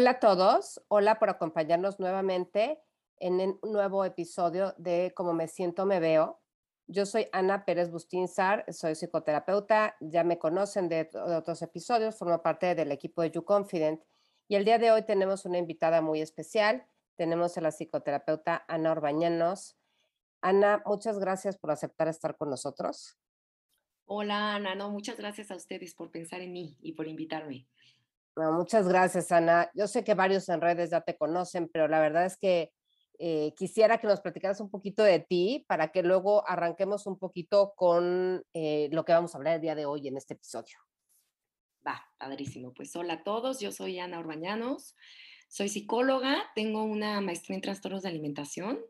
Hola a todos, hola por acompañarnos nuevamente en un nuevo episodio de Cómo me siento, me veo. Yo soy Ana Pérez Bustinzar, soy psicoterapeuta, ya me conocen de, de, otros episodios, formo parte del equipo de You Confident y el día de hoy tenemos una invitada muy especial, tenemos a la psicoterapeuta Ana Orbañanos. Ana, muchas gracias por aceptar estar con nosotros. Hola Ana, no, muchas gracias a ustedes por pensar en mí y por invitarme. No, muchas gracias, Ana. Yo sé que varios en redes ya te conocen, pero la verdad es que eh, quisiera que nos platicaras un poquito de ti para que luego arranquemos un poquito con eh, lo que vamos a hablar el día de hoy en este episodio. Va, padrísimo. Pues hola a todos, yo soy Ana Orbañanos, soy psicóloga, tengo una maestría en trastornos de alimentación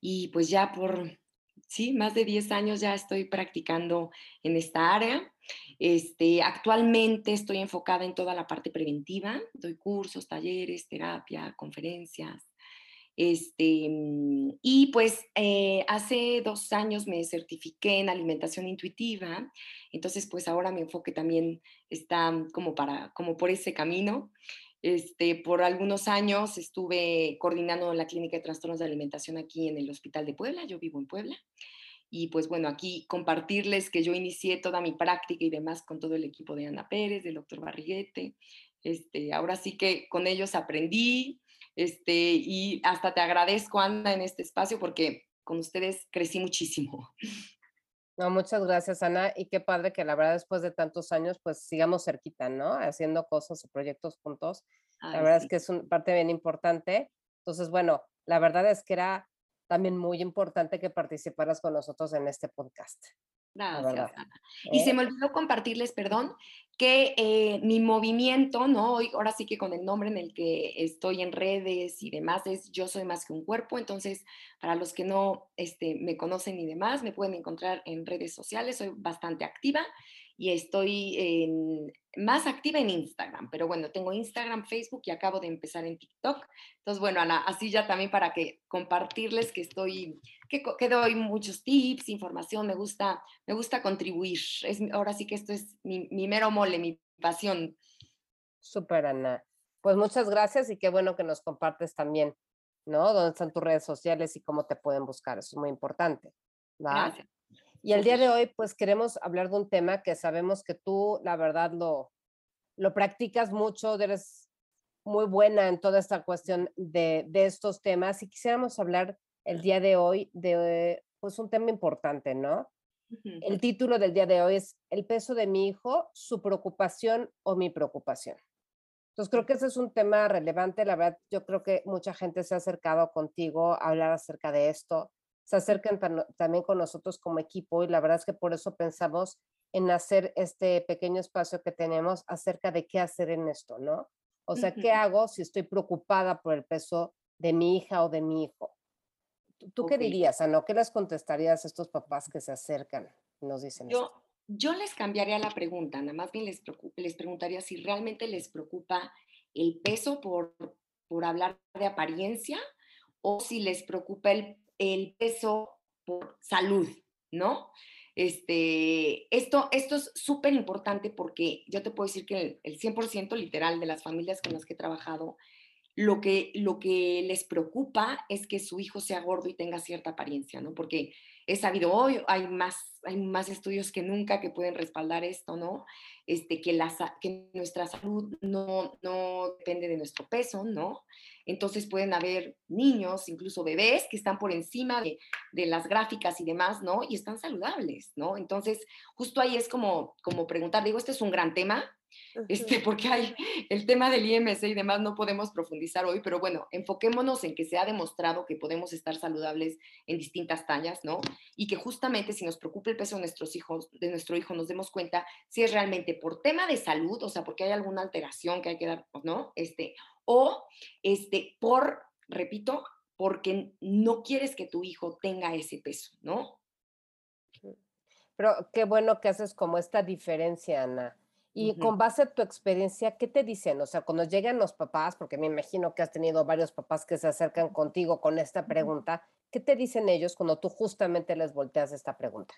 y pues ya por sí, más de 10 años ya estoy practicando en esta área. Este, actualmente estoy enfocada en toda la parte preventiva, doy cursos, talleres, terapia, conferencias. Este, mm, y pues eh, hace dos años me certifiqué en alimentación intuitiva, entonces pues ahora mi enfoque también está como, para, como por ese camino. Este, por algunos años estuve coordinando la clínica de trastornos de alimentación aquí en el Hospital de Puebla, yo vivo en Puebla. Y pues bueno, aquí compartirles que yo inicié toda mi práctica y demás con todo el equipo de Ana Pérez, del doctor Barriguete. Este, ahora sí que con ellos aprendí este, y hasta te agradezco, Ana, en este espacio porque con ustedes crecí muchísimo. No, muchas gracias, Ana. Y qué padre que la verdad después de tantos años, pues sigamos cerquita, ¿no? Haciendo cosas o proyectos juntos. la verdad es que es una parte bien importante. Entonces, bueno, la verdad es que era también muy importante que participaras con nosotros en este podcast. Gracias, Ana. Y se ¿Eh? me olvidó compartirles, perdón, que eh, mi movimiento, ¿no? Hoy, ahora sí que con el nombre en el que estoy en redes y demás es Yo Soy Más que un Cuerpo. Entonces, para los que no este, me conocen y demás, me pueden encontrar en redes sociales. Soy bastante activa y estoy en, más activa en Instagram, pero bueno, tengo Instagram, Facebook y acabo de empezar en TikTok. Entonces, bueno, Ana, así ya también para que compartirles que estoy, que, que doy muchos tips, información, me gusta, me gusta contribuir. Es, ahora sí que esto es mi, mi mero mole, mi pasión. Súper, Ana. Pues muchas gracias y qué bueno que nos compartes también, ¿no? ¿Dónde están tus redes sociales y cómo te pueden buscar? Eso es muy importante. Gracias. Y el día de hoy, pues queremos hablar de un tema que sabemos que tú, la verdad, lo, lo practicas mucho, eres muy buena en toda esta cuestión de, de estos temas y quisiéramos hablar el día de hoy de pues un tema importante, ¿no? El título del día de hoy es El peso de mi hijo, su preocupación o mi preocupación. Entonces creo que ese es un tema relevante, la verdad, yo creo que mucha gente se ha acercado contigo a hablar acerca de esto se acercan también con nosotros como equipo y la verdad es que por eso pensamos en hacer este pequeño espacio que tenemos acerca de qué hacer en esto, ¿no? O sea, ¿qué hago si estoy preocupada por el peso de mi hija o de mi hijo? ¿Tú qué dirías, Ana? ¿Qué les contestarías a estos papás que se acercan y nos dicen yo, Yo les cambiaría la pregunta, nada más bien les, les preguntaría si realmente les preocupa el peso por, por hablar de apariencia o si les preocupa el el peso por salud, ¿no? Este, esto, esto es súper importante porque yo te puedo decir que el, 100% literal de las familias con las que he trabajado, lo que, lo que les preocupa es que su hijo sea gordo y tenga cierta apariencia, ¿no? Porque he sabido hoy, hay más, hay más estudios que nunca que pueden respaldar esto, ¿no? Este, que, que nuestra salud no, no depende de nuestro peso, ¿no? Entonces pueden haber niños, incluso bebés, que están por encima de, de, las gráficas y demás, ¿no? Y están saludables, ¿no? Entonces, justo ahí es como, como preguntar, digo, este es un gran tema, este, porque hay el tema del IMC y demás, no podemos profundizar hoy, pero bueno, enfoquémonos en que se ha demostrado que podemos estar saludables en distintas tallas, ¿no? Y que justamente si nos preocupa el peso de nuestros hijos, de nuestro hijo, nos demos cuenta si es realmente por tema de salud, o sea, porque hay alguna alteración que hay que dar, ¿no? Este, o este, por, repito, porque no quieres que tu hijo tenga ese peso, ¿no? Pero qué bueno que haces como esta diferencia, Ana y con base a tu experiencia, ¿qué te dicen? O sea, cuando llegan los papás, porque me imagino que has tenido varios papás que se acercan contigo con esta pregunta, ¿qué te dicen ellos cuando tú justamente les volteas esta pregunta?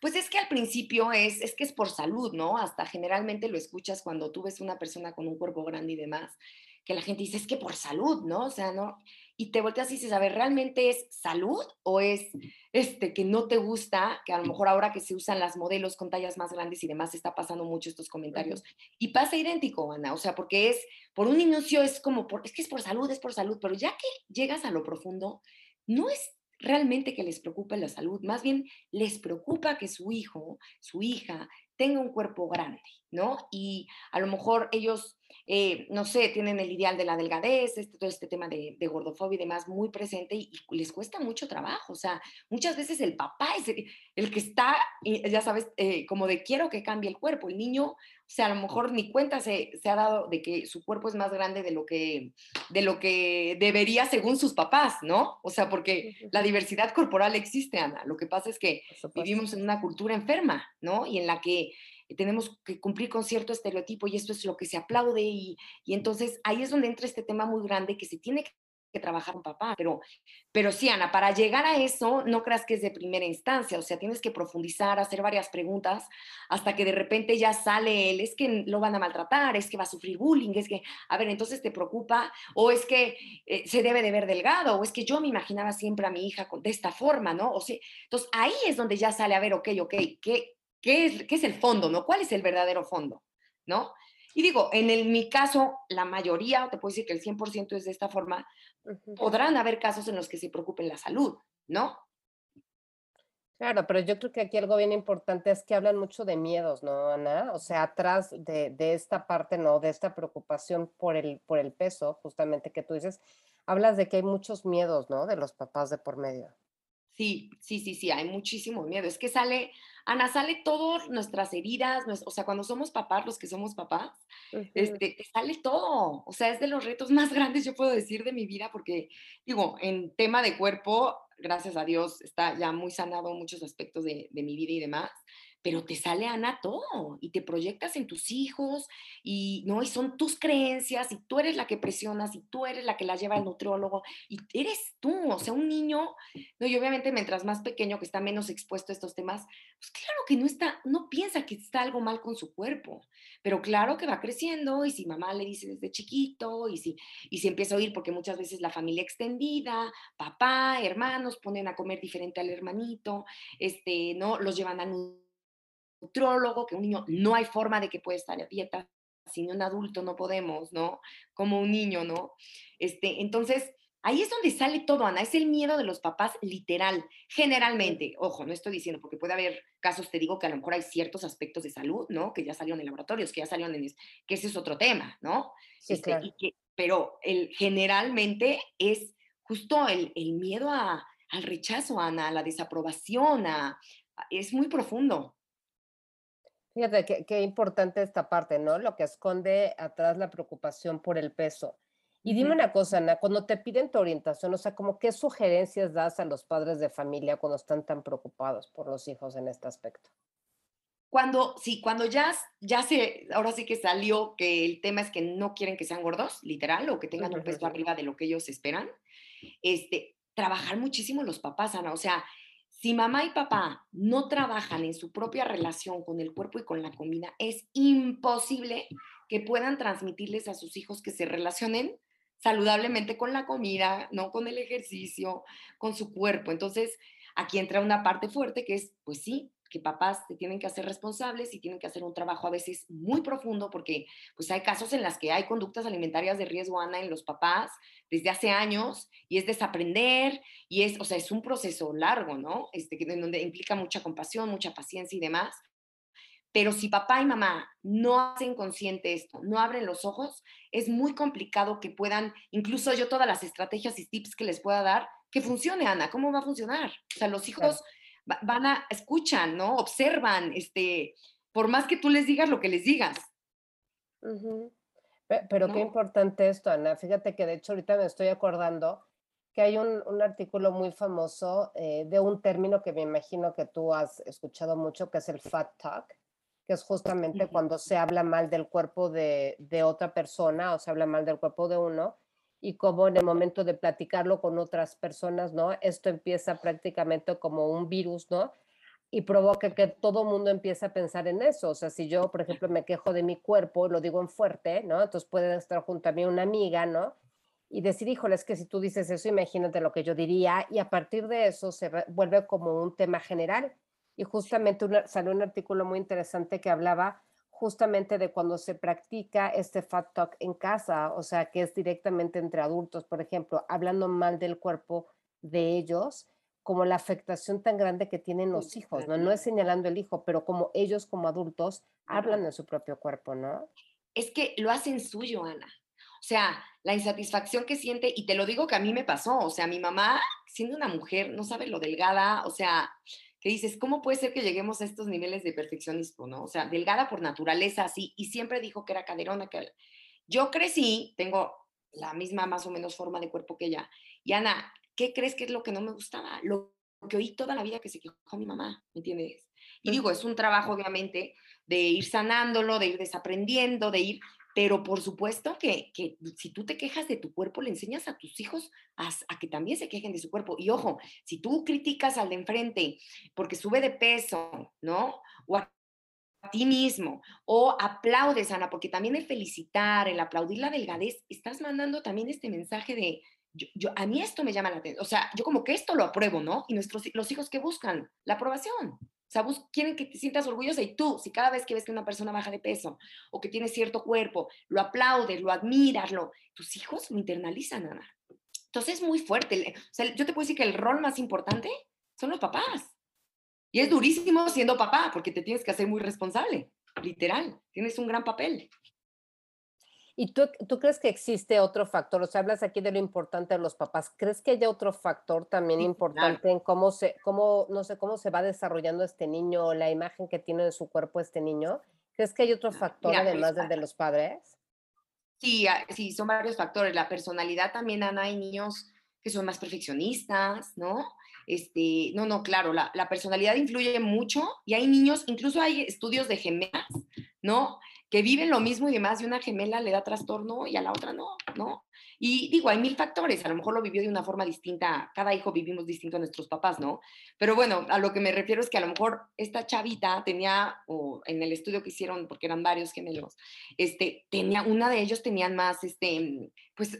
Pues es que al principio es, es que es por salud, ¿no? Hasta generalmente lo escuchas cuando tú ves una persona con un cuerpo grande y demás, que la gente dice, es que por salud, ¿no? O sea, ¿no? Y te volteas y dices, a ver, ¿realmente es salud o es este, que no te gusta, que a lo mejor ahora que se usan las modelos con tallas más grandes y demás, está pasando mucho estos comentarios? Y pasa idéntico, Ana, o sea, porque es, por un inicio es como, por, es que es por salud, es por salud, pero ya que llegas a lo profundo, no es realmente que les preocupe la salud, más bien les preocupa que su hijo, su hija, tenga un cuerpo grande, ¿no? Y a lo mejor ellos, eh, no sé, tienen el ideal de la delgadez, este, todo este tema de, gordofobia y demás muy presente y, les cuesta mucho trabajo. O sea, muchas veces el papá es el, que está, ya sabes, eh, como de quiero que cambie el cuerpo. El niño o sea, a lo mejor ni cuenta se, se, ha dado de que su cuerpo es más grande de lo, que, de lo que debería según sus papás, ¿no? O sea, porque la diversidad corporal existe, Ana. Lo que pasa es que vivimos en una cultura enferma, ¿no? Y en la que tenemos que cumplir con cierto estereotipo y esto es lo que se aplaude y, y entonces ahí es donde entra este tema muy grande que se tiene que trabajar con papá, pero, pero sí, Ana, para llegar a eso, no creas que es de primera instancia, o sea, tienes que profundizar, hacer varias preguntas, hasta que de repente ya sale él, es que lo van a maltratar, es que va a sufrir bullying, es que, a ver, entonces te preocupa, o es que eh, se debe de ver delgado, o es que yo me imaginaba siempre a mi hija de esta forma, ¿no? O sea, entonces ahí es donde ya sale, a ver, ok, ok, ¿qué, qué, es, qué es el fondo, ¿no? ¿Cuál es el verdadero fondo, ¿no? Y digo, en el, mi caso, la mayoría, te puedo decir que el 100% es de esta forma, podrán haber casos en los que se preocupen la salud, ¿no? Claro, pero yo creo que aquí algo bien importante es que hablan mucho de miedos, ¿no, Ana? O sea, atrás de, de, esta parte, ¿no? De esta preocupación por el, por el peso, justamente que tú dices, hablas de que hay muchos miedos, ¿no? De los papás de por medio. Sí, sí, sí, sí, hay muchísimo miedo. Es que sale, Ana, sale todas nuestras heridas, o sea, cuando somos papás, los que somos papás, este, sale todo. O sea, es de los retos más grandes, yo puedo decir, de mi vida, porque, digo, en tema de cuerpo, gracias a Dios, está ya muy sanado muchos aspectos de, de mi vida y demás pero te sale Ana todo y te proyectas en tus hijos y no y son tus creencias y tú eres la que presionas y tú eres la que la lleva al nutriólogo y eres tú, o sea, un niño, no y obviamente mientras más pequeño que está menos expuesto a estos temas, pues claro que no está no piensa que está algo mal con su cuerpo, pero claro que va creciendo y si mamá le dice desde chiquito y si y si empieza a oír porque muchas veces la familia extendida, papá, hermanos ponen a comer diferente al hermanito, este, no los llevan a nutrólogo, que un niño no hay forma de que pueda estar a dieta, sin un adulto no podemos, ¿no? Como un niño, ¿no? Este, entonces, ahí es donde sale todo, Ana, es el miedo de los papás literal, generalmente, ojo, no estoy diciendo, porque puede haber casos, te digo, que a lo mejor hay ciertos aspectos de salud, ¿no? Que ya salieron en laboratorios, que ya salieron en, que ese es otro tema, ¿no? Sí, este, claro. pero el, generalmente es justo el, el miedo a, al rechazo, Ana, a la desaprobación, a, es muy profundo. Fíjate qué, importante esta parte, ¿no? Lo que esconde atrás la preocupación por el peso. Y dime una cosa, Ana, cuando te piden tu orientación, o sea, como qué sugerencias das a los padres de familia cuando están tan preocupados por los hijos en este aspecto? Cuando, sí, cuando ya, ya se, ahora sí que salió que el tema es que no quieren que sean gordos, literal, o que tengan un peso arriba de lo que ellos esperan, este, trabajar muchísimo los papás, Ana, o sea, si mamá y papá no trabajan en su propia relación con el cuerpo y con la comida, es imposible que puedan transmitirles a sus hijos que se relacionen saludablemente con la comida, no con el ejercicio, con su cuerpo. Entonces, aquí entra una parte fuerte que es, pues sí, que papás se tienen que hacer responsables y tienen que hacer un trabajo a veces muy profundo porque pues hay casos en las que hay conductas alimentarias de riesgo, Ana, en los papás desde hace años y es desaprender y es, o sea, es un proceso largo, ¿no? Este, en donde implica mucha compasión, mucha paciencia y demás. Pero si papá y mamá no hacen consciente esto, no abren los ojos, es muy complicado que puedan, incluso yo todas las estrategias y tips que les pueda dar, que funcione, Ana. ¿Cómo va a funcionar? O sea, los hijos van a, escuchan, ¿no? Observan, este, por más que tú les digas lo que les digas. Pero qué importante esto, Ana. Fíjate que de hecho ahorita me estoy acordando que hay un, un artículo muy famoso eh, de un término que me imagino que tú has escuchado mucho, que es el fat talk, que es justamente cuando se habla mal del cuerpo de, de otra persona o se habla mal del cuerpo de uno y cómo en el momento de platicarlo con otras personas, ¿no? Esto empieza prácticamente como un virus, ¿no? y provoca que todo mundo empiece a pensar en eso. O sea, si yo, por ejemplo, me quejo de mi cuerpo, lo digo en fuerte, ¿no? Entonces puede estar junto a mí una amiga, ¿no? Y decir, híjole, es que si tú dices eso, imagínate lo que yo diría. Y a partir de eso se vuelve como un tema general. Y justamente salió un artículo muy interesante que hablaba justamente de cuando se practica este fat talk en casa, o sea, que es directamente entre adultos, por ejemplo, hablando mal del cuerpo de ellos como la afectación tan grande que tienen los hijos, ¿no? No es señalando el hijo, pero como ellos como adultos hablan de su propio cuerpo, ¿no? Es que lo hacen suyo, Ana. O sea, la insatisfacción que siente, y te lo digo que a mí me pasó, o sea, mi mamá, siendo una mujer, no sabe lo delgada, o sea, que dices, ¿cómo puede ser que lleguemos a estos niveles de perfeccionismo, no? O sea, delgada por naturaleza, así, y siempre dijo que era caderona, que yo crecí, tengo la misma más o menos forma de cuerpo que ella, y Ana, ¿qué crees que es lo que no me gustaba? Lo que oí toda la vida que se quejó mi mamá, ¿me entiendes? Y digo, es un trabajo obviamente de ir sanándolo, de ir desaprendiendo, de ir, pero por supuesto que, si tú te quejas de tu cuerpo, le enseñas a tus hijos a, que también se quejen de su cuerpo. Y ojo, si tú criticas al de enfrente porque sube de peso, ¿no? O a ti mismo, o aplaudes, Ana, porque también el felicitar, el aplaudir la delgadez, estás mandando también este mensaje de, yo, a mí esto me llama la atención, o sea, yo como que esto lo apruebo, ¿no? Y nuestros, los hijos que buscan la aprobación. O sea, quieren que te sientas orgullosa y tú, si cada vez que ves que una persona baja de peso o que tiene cierto cuerpo, lo aplaudes, lo admiras, lo, tus hijos lo internalizan, Ana. Entonces es muy fuerte. O sea, yo te puedo decir que el rol más importante son los papás. Y es durísimo siendo papá porque te tienes que hacer muy responsable, literal. Tienes un gran papel. ¿Y tú, tú, crees que existe otro factor? O sea, hablas aquí de lo importante de los papás. ¿Crees que haya otro factor también importante en cómo se, cómo, no sé, cómo se va desarrollando este niño o la imagen que tiene de su cuerpo este niño? ¿Crees que hay otro factor además del de los padres? Sí, ah, sí, son varios factores. La personalidad también, Ana, hay niños que son más perfeccionistas, ¿no? Este, no, no, claro, la, la personalidad influye mucho y hay niños, incluso hay estudios de gemelas, ¿no? Que viven lo mismo y demás, y una gemela le da trastorno y a la otra no, ¿no? Y digo, hay mil factores, a lo mejor lo vivió de una forma distinta, cada hijo vivimos distinto a nuestros papás, ¿no? Pero bueno, a lo que me refiero es que a lo mejor esta chavita tenía, o en el estudio que hicieron, porque eran varios gemelos, este, tenía, una de ellos tenían más, este, pues,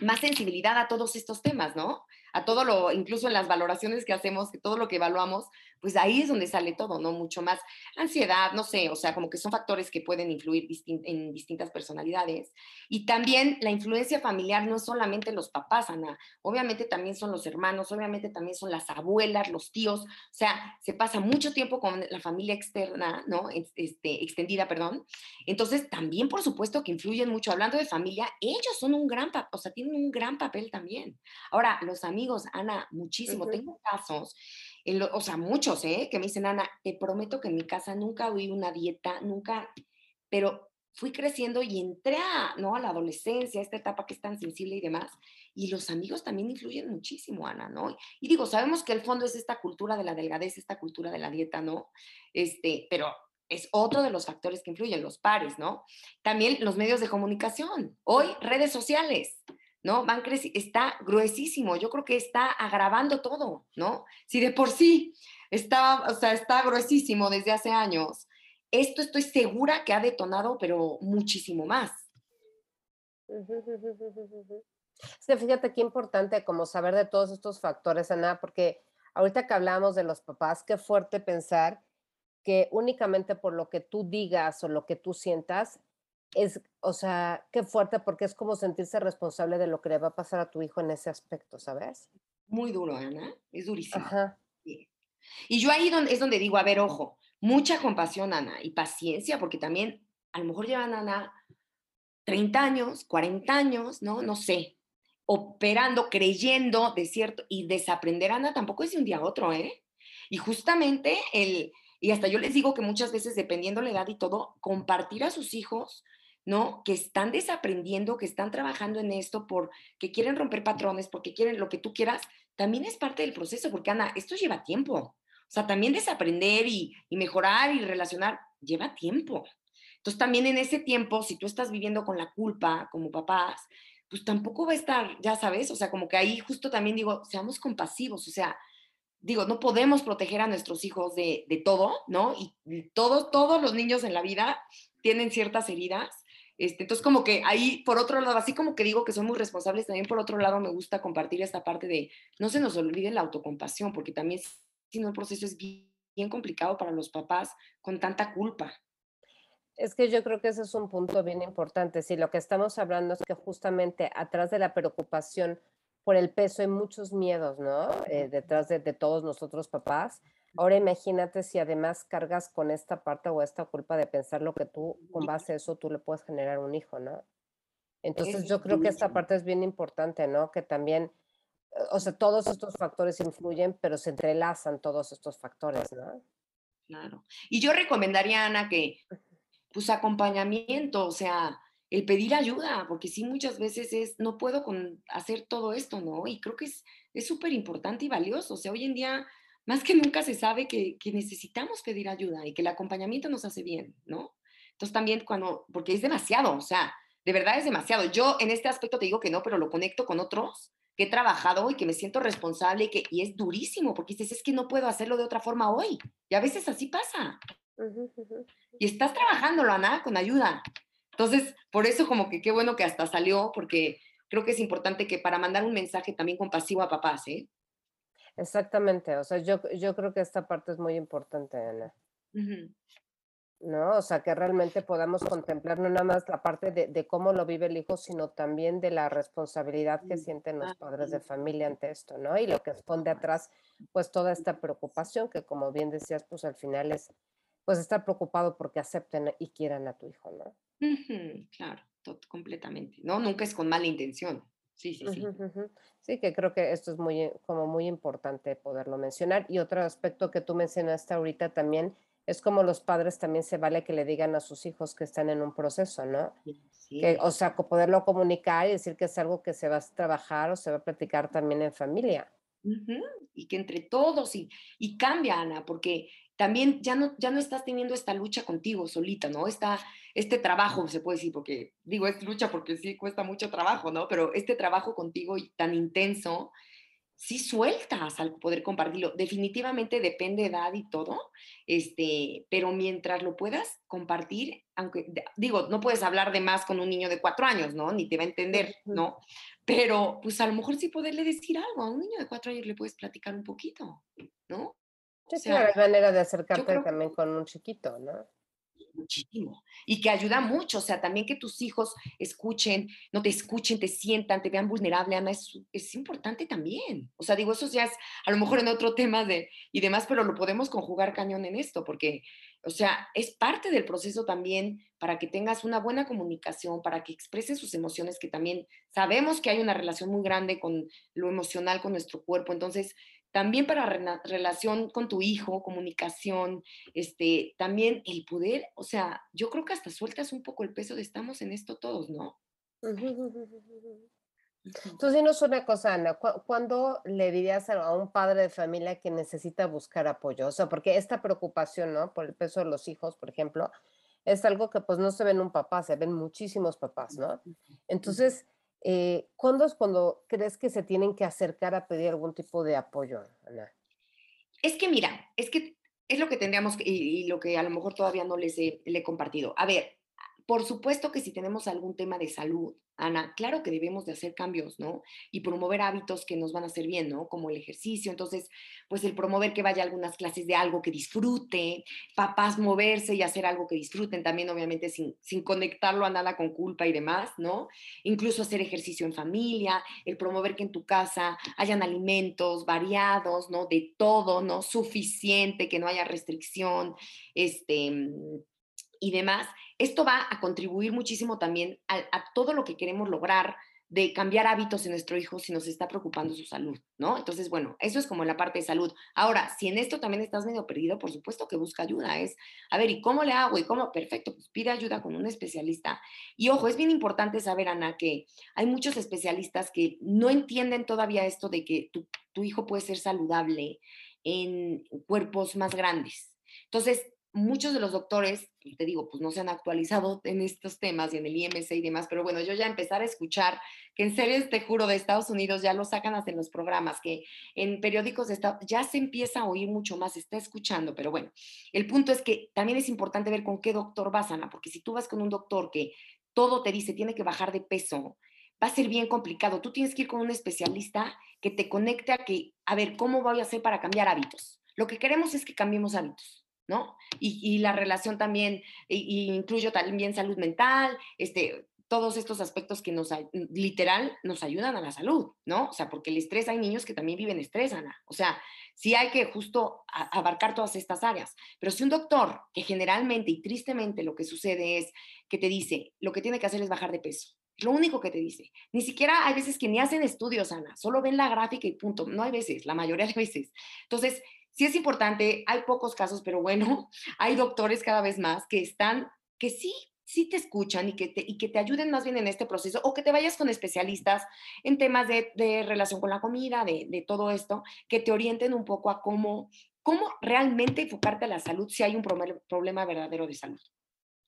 más sensibilidad a todos estos temas, ¿no? A todo lo, incluso en las valoraciones que hacemos, que todo lo que evaluamos, pues ahí es donde sale todo, ¿no? Mucho más ansiedad, no sé, o sea, como que son factores que pueden influir en distintas personalidades. Y también la influencia familiar no es solamente los papás, Ana, obviamente también son los hermanos, obviamente también son las abuelas, los tíos, o sea, se pasa mucho tiempo con la familia externa, ¿no? Este, extendida, perdón. Entonces, también, por supuesto, que influyen mucho. Hablando de familia, ellos son un gran, o sea, tienen un gran papel también. Ahora, los amigos, Ana, muchísimo. Tengo casos o sea, muchos, ¿eh? Que me dicen, Ana, te prometo que en mi casa nunca huí una dieta, nunca, pero fui creciendo y entré a, ¿no? a la adolescencia, esta etapa que es tan sensible y demás, y los amigos también influyen muchísimo, Ana, ¿no? Y digo, sabemos que el fondo es esta cultura de la delgadez, esta cultura de la dieta, ¿no? Este, pero es otro de los factores que influyen, los pares, ¿no? También los medios de comunicación, hoy redes sociales, ¿no? Van está gruesísimo, yo creo que está agravando todo, ¿no? Si de por sí está, o sea, está gruesísimo desde hace años, esto estoy segura que ha detonado, pero muchísimo más. Sí, fíjate qué importante como saber de todos estos factores, Ana, porque ahorita que hablamos de los papás, qué fuerte pensar que únicamente por lo que tú digas o lo que tú sientas, es, o sea, qué fuerte porque es como sentirse responsable de lo que le va a pasar a tu hijo en ese aspecto, ¿sabes? Muy duro, Ana, es durísimo. Y yo ahí es donde digo, a ver, ojo, mucha compasión, Ana, y paciencia, porque también a lo mejor llevan, Ana, 30 años, 40 años, ¿no? No sé, operando, creyendo de cierto, y desaprender, Ana, tampoco es de un día a otro, ¿eh? Y justamente el, y hasta yo les digo que muchas veces, dependiendo la edad y todo, compartir a sus hijos ¿no? Que están desaprendiendo, que están trabajando en esto porque quieren romper patrones, porque quieren lo que tú quieras, también es parte del proceso, porque Ana, esto lleva tiempo. O sea, también desaprender y, mejorar y relacionar lleva tiempo. Entonces, también en ese tiempo, si tú estás viviendo con la culpa como papás, pues tampoco va a estar, ya sabes, o sea, como que ahí justo también digo, seamos compasivos, o sea, digo, no podemos proteger a nuestros hijos de, de todo, ¿no? Y todos, todos los niños en la vida tienen ciertas heridas. Este, entonces, como que ahí, por otro lado, así como que digo que somos responsables, también por otro lado me gusta compartir esta parte de no se nos olvide la autocompasión, porque también si no el proceso es bien, bien complicado para los papás con tanta culpa. Es que yo creo que ese es un punto bien importante. Si lo que estamos hablando es que justamente atrás de la preocupación por el peso hay muchos miedos, ¿no? Eh, detrás de, todos nosotros papás. Ahora imagínate si además cargas con esta parte o esta culpa de pensar lo que tú, con base a eso, tú le puedes generar un hijo, ¿no? Entonces yo creo que esta parte es bien importante, ¿no? Que también, eh, o sea, todos estos factores influyen, pero se entrelazan todos estos factores, ¿no? Claro. Y yo recomendaría, Ana, que, pues, acompañamiento, o sea, el pedir ayuda, porque sí muchas veces es, no puedo con hacer todo esto, ¿no? Y creo que es súper importante y valioso. O sea, hoy en día más que nunca se sabe que, que, necesitamos pedir ayuda y que el acompañamiento nos hace bien, ¿no? Entonces también cuando, porque es demasiado, o sea, de verdad es demasiado. Yo en este aspecto te digo que no, pero lo conecto con otros que he trabajado y que me siento responsable y que y es durísimo, porque dices, es que no puedo hacerlo de otra forma hoy. Y a veces así pasa. Y estás trabajándolo, Ana, con ayuda. Entonces, por eso como que qué bueno que hasta salió, porque creo que es importante que para mandar un mensaje también compasivo a papás, ¿eh? Exactamente, o sea, yo, yo creo que esta parte es muy importante, Ana. ¿No? O sea, que realmente podamos contemplar no nada más la parte de, de, cómo lo vive el hijo, sino también de la responsabilidad que sienten los padres de familia ante esto, ¿no? Y lo que esconde atrás, pues toda esta preocupación que, como bien decías, pues al final es, pues estar preocupado porque acepten y quieran a tu hijo, ¿no? claro, completamente. No, nunca es con mala intención. Sí, sí, sí. Sí, que creo que esto es muy, como muy importante poderlo mencionar. Y otro aspecto que tú mencionaste ahorita también es como los padres también se vale que le digan a sus hijos que están en un proceso, ¿no? Que, o sea, poderlo comunicar y decir que es algo que se va a trabajar o se va a platicar también en familia. Y que entre todos, y, y cambia, Ana, porque también ya no, ya no estás teniendo esta lucha contigo solita, ¿no? Esta, este trabajo, se puede decir, porque digo, es lucha porque sí cuesta mucho trabajo, ¿no? Pero este trabajo contigo tan intenso, sí sueltas al poder compartirlo. Definitivamente depende de edad y todo, este, pero mientras lo puedas compartir, aunque digo, no puedes hablar de más con un niño de cuatro años, ¿no? Ni te va a entender, ¿no? Pero pues a lo mejor sí poderle decir algo, a un niño de cuatro años le puedes platicar un poquito, ¿no? Sí, o manera de acercarte también con un chiquito, ¿no? Muchísimo. Y que ayuda mucho, o sea, también que tus hijos escuchen, no te escuchen, te sientan, te vean vulnerable, Ana, es, es importante también. O sea, digo, eso ya es a lo mejor en otro tema de, y demás, pero lo podemos conjugar cañón en esto, porque, o sea, es parte del proceso también para que tengas una buena comunicación, para que expreses sus emociones, que también sabemos que hay una relación muy grande con lo emocional, con nuestro cuerpo. Entonces, también para relación con tu hijo, comunicación, este, también el poder, o sea, yo creo que hasta sueltas un poco el peso de estamos en esto todos, ¿no? Entonces, dinos una cosa, Ana, ¿cuándo le dirías a un padre de familia que necesita buscar apoyo? O sea, porque esta preocupación, ¿no? Por el peso de los hijos, por ejemplo, es algo que pues no se ve en un papá, se ven muchísimos papás, ¿no? Entonces, eh, ¿Cuándo es cuando crees que se tienen que acercar a pedir algún tipo de apoyo, Ana? Es que mira, es que es lo que tendríamos y, lo que a lo mejor todavía no les he, le he compartido. A ver, por supuesto que si tenemos algún tema de salud, Ana, claro que debemos de hacer cambios, ¿no? Y promover hábitos que nos van a hacer bien, ¿no? Como el ejercicio. Entonces, pues el promover que vaya a algunas clases de algo que disfrute, papás moverse y hacer algo que disfruten, también obviamente sin, sin conectarlo a nada con culpa y demás, ¿no? Incluso hacer ejercicio en familia, el promover que en tu casa hayan alimentos variados, ¿no? De todo, ¿no? Suficiente, que no haya restricción, este y demás, esto va a contribuir muchísimo también a, todo lo que queremos lograr de cambiar hábitos en nuestro hijo si nos está preocupando su salud, ¿no? Entonces, bueno, eso es como la parte de salud. Ahora, si en esto también estás medio perdido, por supuesto que busca ayuda. Es, a ver, ¿y cómo le hago? ¿Y cómo? Perfecto, pues pide ayuda con un especialista. Y ojo, es bien importante saber, Ana, que hay muchos especialistas que no entienden todavía esto de que tu, tu hijo puede ser saludable en cuerpos más grandes. Entonces, muchos de los doctores, te digo, pues no se han actualizado en estos temas y en el IMC y demás, pero bueno, yo ya empezar a escuchar que en series, te juro, de Estados Unidos ya lo sacan hasta en los programas, que en periódicos de Estados ya se empieza a oír mucho más, se está escuchando, pero bueno, el punto es que también es importante ver con qué doctor vas, Ana, porque si tú vas con un doctor que todo te dice tiene que bajar de peso, va a ser bien complicado. Tú tienes que ir con un especialista que te conecte a que, a ver, ¿cómo voy a hacer para cambiar hábitos? Lo que queremos es que cambiemos hábitos. ¿No? Y, la relación también, y, incluyo también salud mental, este, todos estos aspectos que nos, literal, nos ayudan a la salud, ¿no? O sea, porque el estrés, hay niños que también viven estrés, Ana. O sea, sí hay que justo abarcar todas estas áreas. Pero si un doctor, que generalmente y tristemente lo que sucede es que te dice, lo que tiene que hacer es bajar de peso, lo único que te dice. Ni siquiera hay veces que ni hacen estudios, Ana, solo ven la gráfica y punto. No hay veces, la mayoría de veces. Entonces, sí es importante, hay pocos casos, pero bueno, hay doctores cada vez más que están, que sí, sí te escuchan y que te, y que te ayuden más bien en este proceso o que te vayas con especialistas en temas de, de relación con la comida, de, de, todo esto, que te orienten un poco a cómo, cómo realmente enfocarte a la salud si hay un problema verdadero de salud.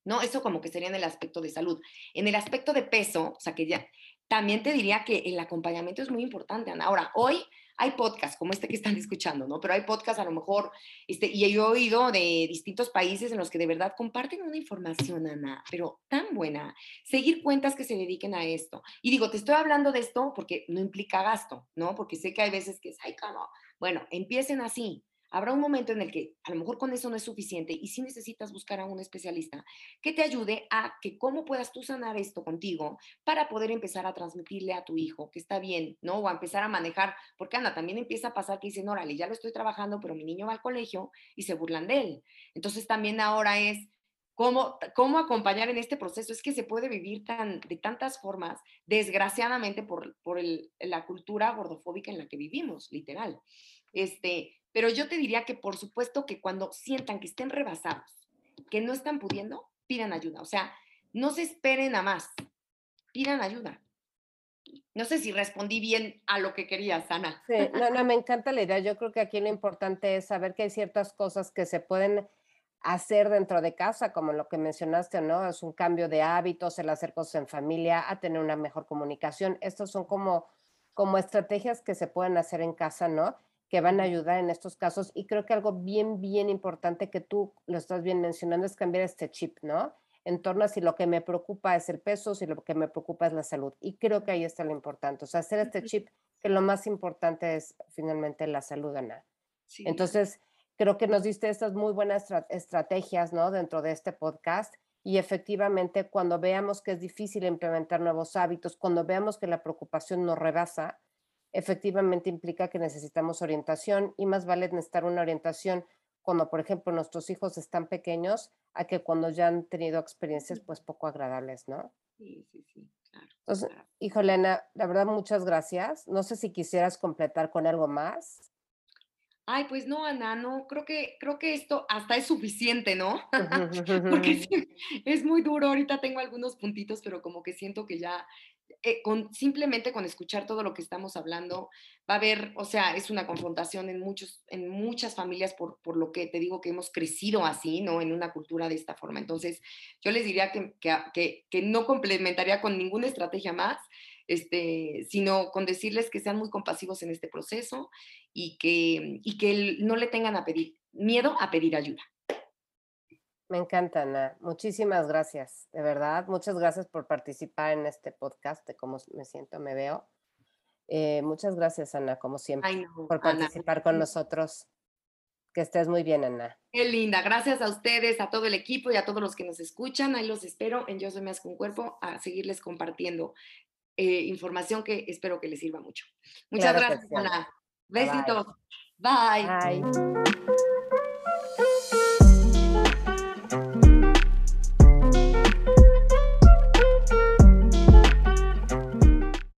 ¿No? Eso como que sería en el aspecto de salud. En el aspecto de peso, o sea que ya, también te diría que el acompañamiento es muy importante, Ana. Ahora, hoy hay podcasts como este que están escuchando, ¿no? Pero hay podcasts a lo mejor, este, y he oído de distintos países en los que de verdad comparten una información, Ana, pero tan buena. Seguir cuentas que se dediquen a esto. Y digo, te estoy hablando de esto porque no implica gasto, ¿no? Porque sé que hay veces que es, ay, cómo. Bueno, empiecen así habrá un momento en el que a lo mejor con eso no es suficiente y si necesitas buscar a un especialista que te ayude a que cómo puedas tú sanar esto contigo para poder empezar a transmitirle a tu hijo que está bien, ¿no? O a empezar a manejar, porque anda, también empieza a pasar que dicen, órale, ya lo estoy trabajando, pero mi niño va al colegio y se burlan de él. Entonces también ahora es cómo, cómo acompañar en este proceso. Es que se puede vivir tan, de tantas formas, desgraciadamente por, por la cultura gordofóbica en la que vivimos, literal. Este, pero yo te diría que por supuesto que cuando sientan que estén rebasados, que no están pudiendo, pidan ayuda. O sea, no se esperen a más, pidan ayuda. No sé si respondí bien a lo que quería, Ana. Sí, no, no, me encanta la idea. Yo creo que aquí lo importante es saber que hay ciertas cosas que se pueden hacer dentro de casa, como lo que mencionaste, ¿no? Es un cambio de hábitos, el hacer cosas en familia, a tener una mejor comunicación. Estos son como, como estrategias que se pueden hacer en casa, ¿no? Que van a ayudar en estos casos. Y creo que algo bien, bien importante que tú lo estás bien mencionando es cambiar este chip, ¿no? En torno a si lo que me preocupa es el peso, si lo que me preocupa es la salud. Y creo que ahí está lo importante. O sea, hacer este chip que lo más importante es finalmente la salud, Ana. Entonces, creo que nos diste estas muy buenas estrategias, ¿no? Dentro de este podcast. Y efectivamente, cuando veamos que es difícil implementar nuevos hábitos, cuando veamos que la preocupación nos rebasa, efectivamente implica que necesitamos orientación y más vale necesitar una orientación cuando, por ejemplo, nuestros hijos están pequeños a que cuando ya han tenido experiencias pues poco agradables, ¿no? Sí, sí, sí, claro. Entonces, hijo Elena, la verdad muchas gracias. No sé si quisieras completar con algo más. Ay, pues no, Ana, no, creo que, creo que esto hasta es suficiente, ¿no? Porque es muy duro, ahorita tengo algunos puntitos, pero como que siento que ya, eh, simplemente con escuchar todo lo que estamos hablando, va a haber, o sea, es una confrontación en, muchos, en muchas familias por, por lo que te digo que hemos crecido así, ¿no? En una cultura de esta forma. Entonces, yo les diría que, que, que, no complementaría con ninguna estrategia más, este, sino con decirles que sean muy compasivos en este proceso y que, y que no le tengan a pedir, miedo a pedir ayuda. Me encanta, Ana. Muchísimas gracias, de verdad. Muchas gracias por participar en este podcast de cómo me siento, me veo. Eh, muchas gracias, Ana, como siempre, por participar con nosotros. Que estés muy bien, Ana. Qué linda. Gracias a ustedes, a todo el equipo y a todos los que nos escuchan. Ahí los espero en Yo Soy Más con Cuerpo a seguirles compartiendo eh, información que espero que les sirva mucho. Muchas gracias, Ana. Besitos. Bye. Bye.